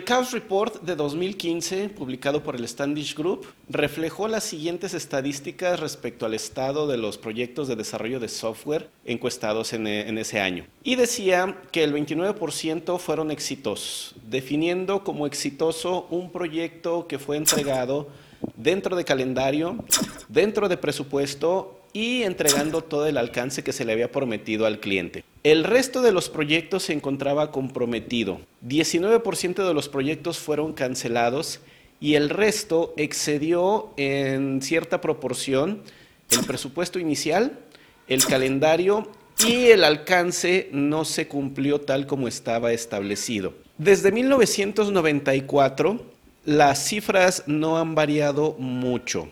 El Chaos Report de 2015, publicado por el Standish Group, reflejó las siguientes estadísticas respecto al estado de los proyectos de desarrollo de software encuestados en, en ese año. Y decía que el 29% fueron exitosos, definiendo como exitoso un proyecto que fue entregado dentro de calendario, dentro de presupuesto y entregando todo el alcance que se le había prometido al cliente. El resto de los proyectos se encontraba comprometido. 19% de los proyectos fueron cancelados y el resto excedió en cierta proporción el presupuesto inicial, el calendario y el alcance no se cumplió tal como estaba establecido. Desde 1994, las cifras no han variado mucho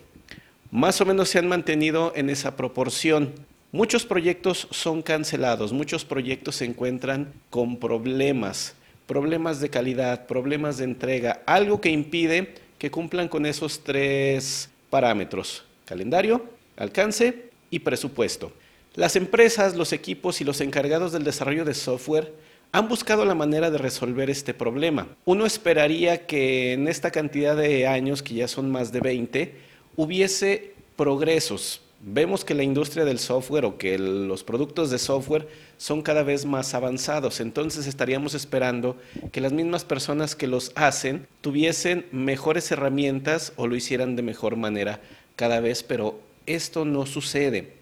más o menos se han mantenido en esa proporción. Muchos proyectos son cancelados, muchos proyectos se encuentran con problemas, problemas de calidad, problemas de entrega, algo que impide que cumplan con esos tres parámetros, calendario, alcance y presupuesto. Las empresas, los equipos y los encargados del desarrollo de software han buscado la manera de resolver este problema. Uno esperaría que en esta cantidad de años, que ya son más de 20, hubiese progresos. Vemos que la industria del software o que los productos de software son cada vez más avanzados, entonces estaríamos esperando que las mismas personas que los hacen tuviesen mejores herramientas o lo hicieran de mejor manera cada vez, pero esto no sucede.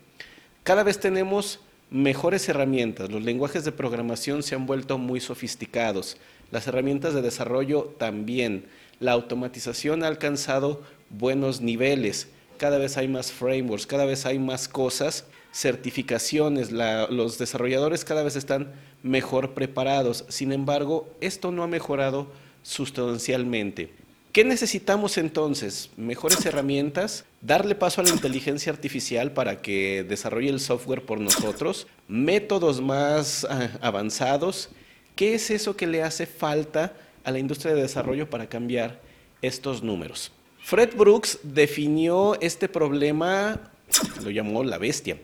Cada vez tenemos mejores herramientas, los lenguajes de programación se han vuelto muy sofisticados, las herramientas de desarrollo también, la automatización ha alcanzado buenos niveles. Cada vez hay más frameworks, cada vez hay más cosas, certificaciones, los desarrolladores cada vez están mejor preparados. Sin embargo, esto no ha mejorado sustancialmente. ¿Qué necesitamos entonces? Mejores herramientas, darle paso a la inteligencia artificial para que desarrolle el software por nosotros, métodos más ah, avanzados. ¿Qué es eso que le hace falta a la industria de desarrollo para cambiar estos números? Fred Brooks definió este problema, lo llamó la bestia,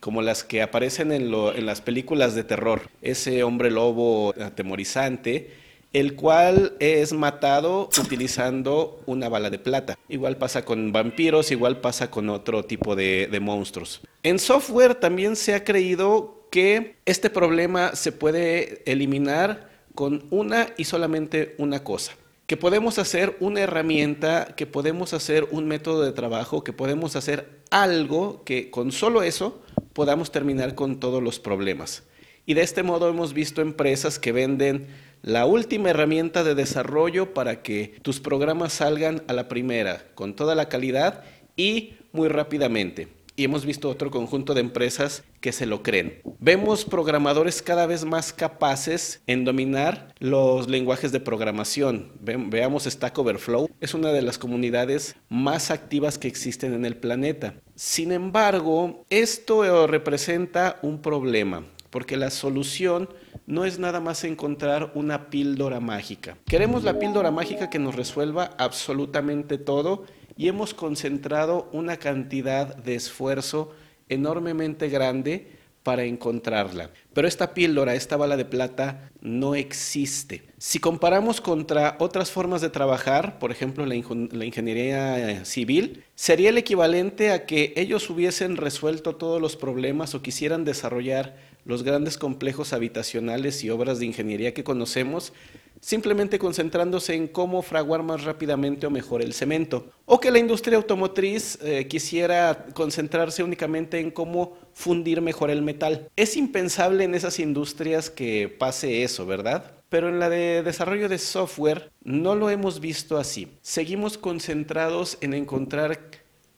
como las que aparecen en, las películas de terror. Ese hombre lobo atemorizante, el cual es matado utilizando una bala de plata. Igual pasa con vampiros, igual pasa con otro tipo de, monstruos. En software también se ha creído que este problema se puede eliminar con una y solamente una cosa que podemos hacer una herramienta, que podemos hacer un método de trabajo, que podemos hacer algo que con solo eso podamos terminar con todos los problemas. Y de este modo hemos visto empresas que venden la última herramienta de desarrollo para que tus programas salgan a la primera, con toda la calidad y muy rápidamente y hemos visto otro conjunto de empresas que se lo creen. Vemos programadores cada vez más capaces en dominar los lenguajes de programación. veamos Stack Overflow, es una de las comunidades más activas que existen en el planeta. Sin embargo, esto representa un problema, porque la solución no es nada más encontrar una píldora mágica. Queremos la píldora mágica que nos resuelva absolutamente todo y hemos concentrado una cantidad de esfuerzo enormemente grande para encontrarla. Pero esta píldora, esta bala de plata, no existe. Si comparamos contra otras formas de trabajar, por ejemplo la, la, ingeniería civil, sería el equivalente a que ellos hubiesen resuelto todos los problemas o quisieran desarrollar los grandes complejos habitacionales y obras de ingeniería que conocemos simplemente concentrándose en cómo fraguar más rápidamente o mejor el cemento. O que la industria automotriz eh, quisiera concentrarse únicamente en cómo fundir mejor el metal. Es impensable en esas industrias que pase eso, ¿verdad? Pero en la de desarrollo de software no lo hemos visto así. Seguimos concentrados en encontrar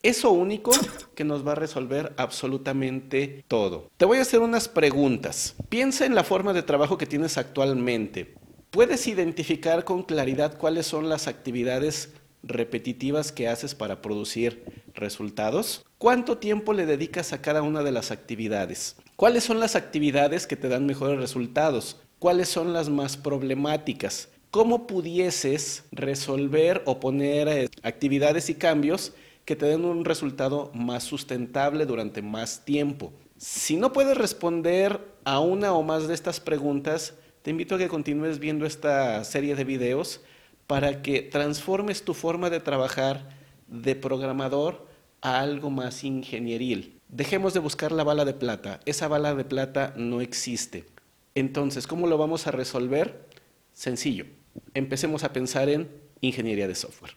eso único que nos va a resolver absolutamente todo. Te voy a hacer unas preguntas. Piensa en la forma de trabajo que tienes actualmente. ¿Puedes identificar con claridad cuáles son las actividades repetitivas que haces para producir resultados? ¿Cuánto tiempo le dedicas a cada una de las actividades? ¿Cuáles son las actividades que te dan mejores resultados? ¿Cuáles son las más problemáticas? ¿Cómo pudieses resolver o poner eh, actividades y cambios que te den un resultado más sustentable durante más tiempo? Si no puedes responder a una o más de estas preguntas, te invito a que continúes viendo esta serie de videos para que transformes tu forma de trabajar de programador a algo más ingenieril. Dejemos de buscar la bala de plata. Esa bala de plata no existe. Entonces, ¿cómo lo vamos a resolver? Sencillo. Empecemos a pensar en ingeniería de software.